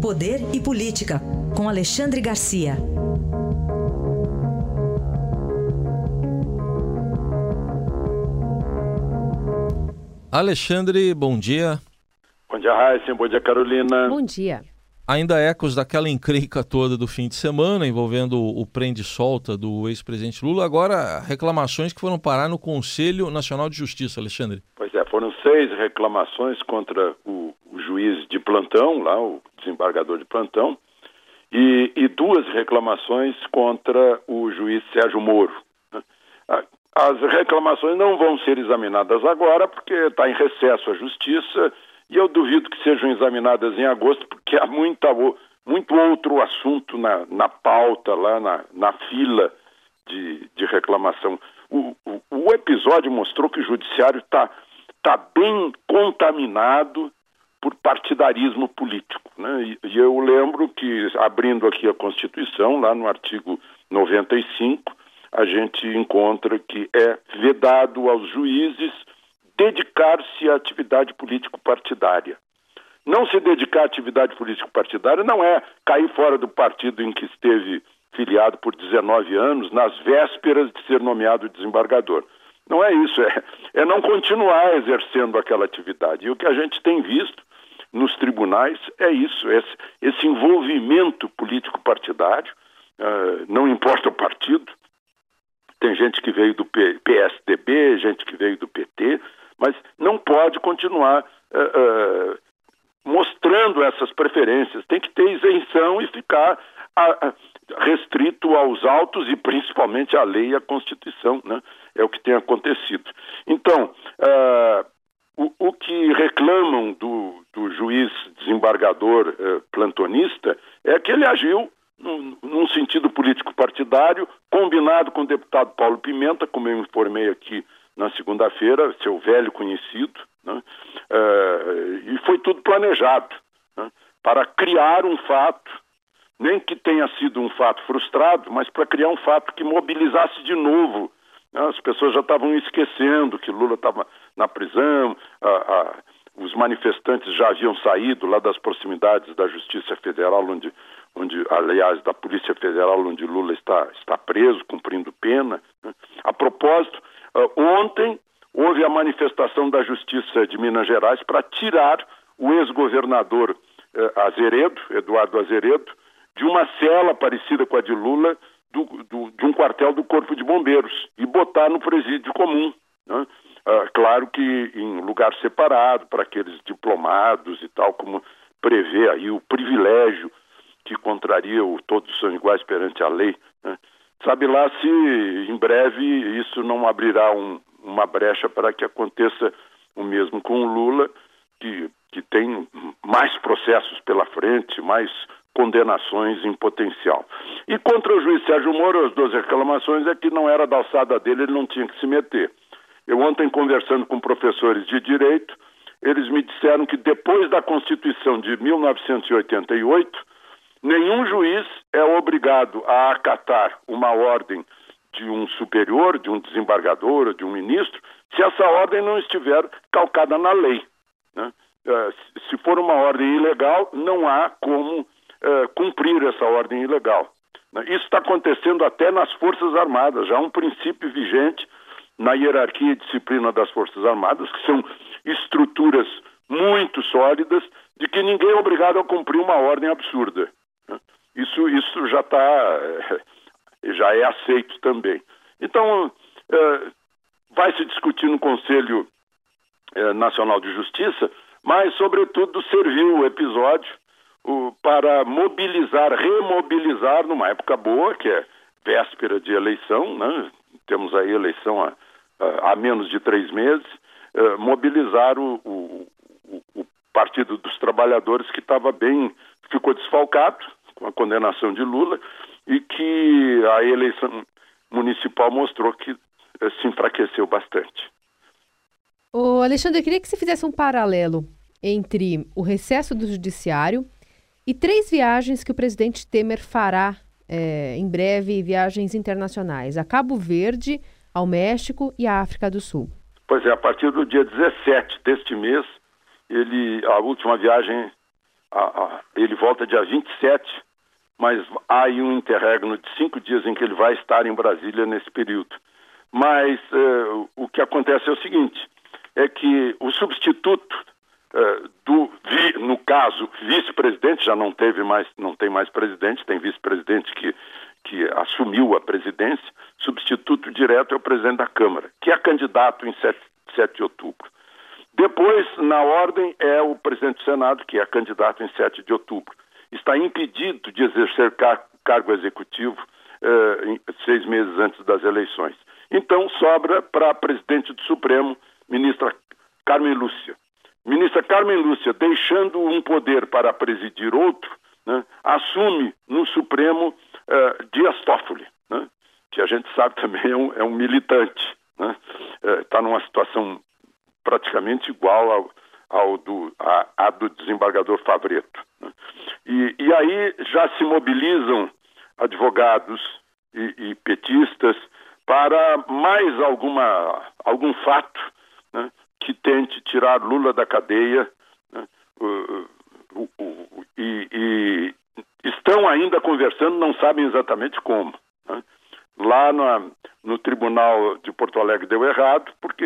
Poder e Política, com Alexandre Garcia. Alexandre, bom dia. Bom dia, Raíssa. Bom dia, Carolina. Bom dia. Ainda ecos daquela encrenca toda do fim de semana envolvendo o prende-solta do ex-presidente Lula. Agora, reclamações que foram parar no Conselho Nacional de Justiça, Alexandre. Pois é, foram seis reclamações contra o, o juiz de plantão, lá, o desembargador de plantão, e, e duas reclamações contra o juiz Sérgio Moro. Né? As reclamações não vão ser examinadas agora, porque está em recesso a justiça, e eu duvido que sejam examinadas em agosto, porque há muita, muito outro assunto na, na pauta, lá na, na fila de, de reclamação. O, o, o episódio mostrou que o judiciário está tá bem contaminado por partidarismo político. Né? E, e, eu lembro que, abrindo aqui a Constituição, lá no artigo 95, a gente encontra que é vedado aos juízes dedicar-se à atividade político-partidária. Não se dedicar à atividade político-partidária não é cair fora do partido em que esteve filiado por 19 anos, nas vésperas de ser nomeado desembargador. Não é isso, é, é não continuar exercendo aquela atividade. E o que a gente tem visto nos tribunais é isso, esse, esse envolvimento político-partidário, uh, não importa o partido. Tem gente que veio do P, PSDB, gente que veio do PT, mas não pode continuar uh, uh, mostrando essas preferências. Tem que ter isenção e ficar restrito aos autos e principalmente à lei e à Constituição, né? É o que tem acontecido. Então, o, o que reclamam do, do juiz desembargador plantonista é que ele agiu num, num sentido político-partidário, combinado com o deputado Paulo Pimenta, como eu informei aqui na segunda-feira, seu velho conhecido, né? eh, e foi tudo planejado né? para criar um fato, nem que tenha sido um fato frustrado, mas para criar um fato que mobilizasse de novo as pessoas já estavam esquecendo que Lula estava na prisão, a, a, os manifestantes já haviam saído lá das proximidades da Justiça Federal, onde, onde aliás, da Polícia Federal, onde Lula está, está preso, cumprindo pena. Né? A propósito, ontem houve a manifestação da Justiça de Minas Gerais para tirar o ex-governador uh, Azeredo, Eduardo Azeredo, de uma cela parecida com a de Lula, do, do, de um quartel do Corpo de Bombeiros e botar no presídio comum. Né? Ah, claro que em lugar separado para aqueles diplomados e tal, como prevê aí o privilégio que contraria o todos são iguais perante a lei. Né? Sabe lá se em breve isso não abrirá um, uma brecha para que aconteça o mesmo com o Lula, que, que tem mais processos pela frente, mais condenações em potencial. E contra o juiz Sérgio Moro, as duas reclamações é que não era da alçada dele, ele não tinha que se meter. Eu ontem conversando com professores de direito, eles me disseram que depois da Constituição de 1988, nenhum juiz é obrigado a acatar uma ordem de um superior, de um desembargador, de um ministro, se essa ordem não estiver calcada na lei. Né? Eh, se for uma ordem ilegal, não há como uh, cumprir essa ordem ilegal. Né? Isso está acontecendo até nas Forças Armadas, já um princípio vigente na hierarquia e disciplina das Forças Armadas, que são estruturas muito sólidas, de que ninguém é obrigado a cumprir uma ordem absurda. Isso, isso já está, eh, já é aceito também. Então, vai se discutir no Conselho Nacional de Justiça, mas, sobretudo, serviu o episódio o, para mobilizar, remobilizar numa época boa, que é véspera de eleição, né? temos aí eleição há, há menos de três meses, uh, mobilizar o, o, o, Partido dos Trabalhadores que estava bem, ficou desfalcado com a condenação de Lula e que a eleição municipal mostrou que uh, se enfraqueceu bastante. Ô Alexandre, eu queria que você fizesse um paralelo entre o recesso do judiciário e três viagens que o presidente Temer fará é, em breve, viagens internacionais, a Cabo Verde, ao México e à África do Sul. Pois é, a partir do dia 17 deste mês, ele, a última viagem a, ele volta dia 27, mas há aí um interregno de cinco dias em que ele vai estar em Brasília nesse período. Mas uh, o que acontece é o seguinte: é que o substituto uh, do, no caso, vice-presidente, já não teve mais, não tem mais presidente, tem vice-presidente que, que assumiu a presidência, substituto direto é o presidente da Câmara, que é candidato em 7, 7 de outubro. Depois, na ordem, é o presidente do Senado, que é candidato em 7 de outubro. Está impedido de exercer car cargo executivo uh, seis meses antes das eleições. Então, sobra para a presidente do Supremo, ministra Carmen Lúcia. Ministra Carmen Lúcia, deixando um poder para presidir outro, né, assume no Supremo uh, Dias Toffoli, né, que a gente sabe também é um, é um militante. Está né, uh, numa situação praticamente igual ao, ao do, a, a, do desembargador Favreto. Né. E, e, aí já se mobilizam advogados e, e petistas para mais alguma, algum fato né, que tente tirar Lula da cadeia né, e, e, estão ainda conversando, não sabem exatamente como. Né. Lá na, no Tribunal de Porto Alegre deu errado, porque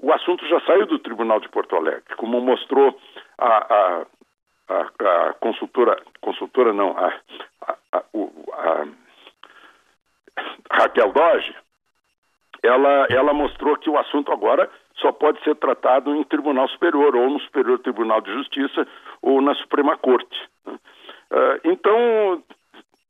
o assunto já saiu do Tribunal de Porto Alegre, como mostrou a, a, a, a consultora, consultora não, a, Raquel Doge, ela, ela mostrou que o assunto agora só pode ser tratado em Tribunal Superior, ou no Superior Tribunal de Justiça, ou na Suprema Corte. Uh, então,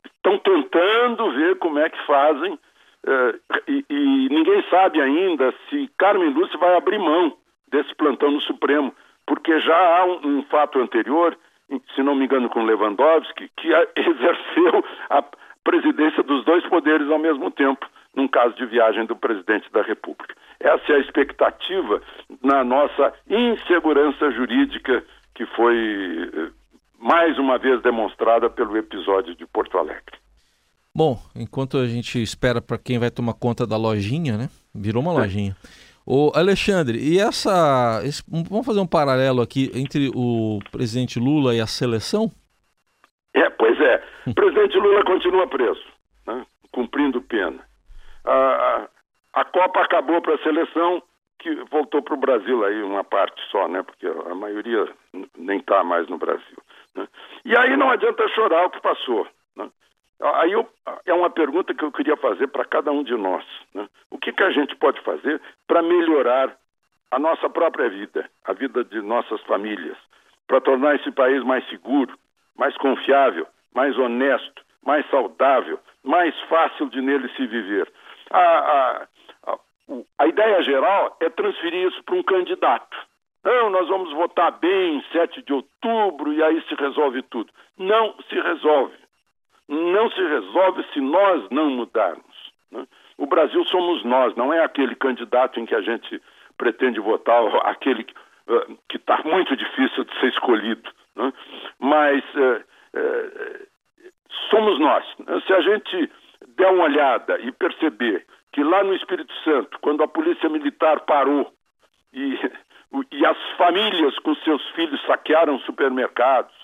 estão tentando ver como é que fazem, uh, e, e, ninguém sabe ainda se Carmen Lúcia vai abrir mão desse plantão no Supremo, porque já há um, um fato anterior, se não me engano com Lewandowski, que exerceu a presidência dos dois poderes ao mesmo tempo num caso de viagem do presidente da República. Essa é a expectativa na nossa insegurança jurídica que foi eh, mais uma vez demonstrada pelo episódio de Porto Alegre. Bom, enquanto a gente espera para quem vai tomar conta da lojinha, né? Virou uma é. lojinha. O Alexandre, e essa. Esse, vamos fazer um paralelo aqui entre o presidente Lula e a seleção? É, pois é. O presidente Lula continua preso, né, cumprindo pena a, a Copa acabou para a seleção, que voltou para o Brasil aí uma parte só, né? Porque a maioria nem está mais no Brasil. Né? E aí não adianta chorar o que passou. Né? Aí eu, é uma pergunta que eu queria fazer para cada um de nós. Né? O que, que a gente pode fazer para melhorar a nossa própria vida, a vida de nossas famílias, para tornar esse país mais seguro, mais confiável, mais honesto, mais saudável, mais fácil de nele se viver. A, a, a, a ideia geral é transferir isso para um candidato. Não, nós vamos votar bem em 7 de outubro e aí se resolve tudo. Não se resolve. Não se resolve se nós não mudarmos. Né? O Brasil somos nós, não é aquele candidato em que a gente pretende votar, aquele que está muito difícil de ser escolhido. Né? Mas uh, uh, somos nós. Se a gente der uma olhada e perceber que lá no Espírito Santo, quando a polícia militar parou e, e as famílias com seus filhos saquearam supermercados,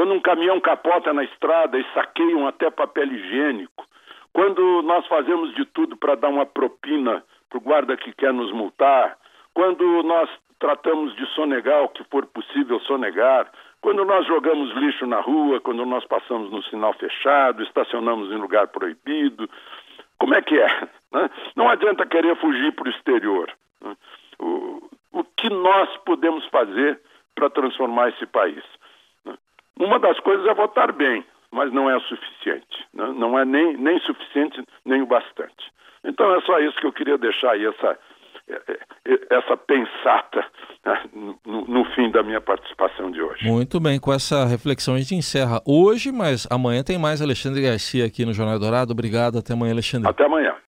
quando um caminhão capota na estrada e saqueiam até papel higiênico, quando nós fazemos de tudo para dar uma propina para o guarda que quer nos multar, quando nós tratamos de sonegar o que for possível sonegar, quando nós jogamos lixo na rua, quando nós passamos no sinal fechado, estacionamos em lugar proibido, como é que é? Né? Não adianta querer fugir para o exterior. Né? O, o que nós podemos fazer para transformar esse país? Uma das coisas é votar bem, mas não é o suficiente. Né? Não é nem, nem suficiente, nem o bastante. Então é só isso que eu queria deixar aí, essa, essa pensata né, no, no, fim da minha participação de hoje. Muito bem, com essa reflexão a gente encerra hoje, mas amanhã tem mais Alexandre Garcia aqui no Jornal Dourado. Obrigado, até amanhã, Alexandre. Até amanhã.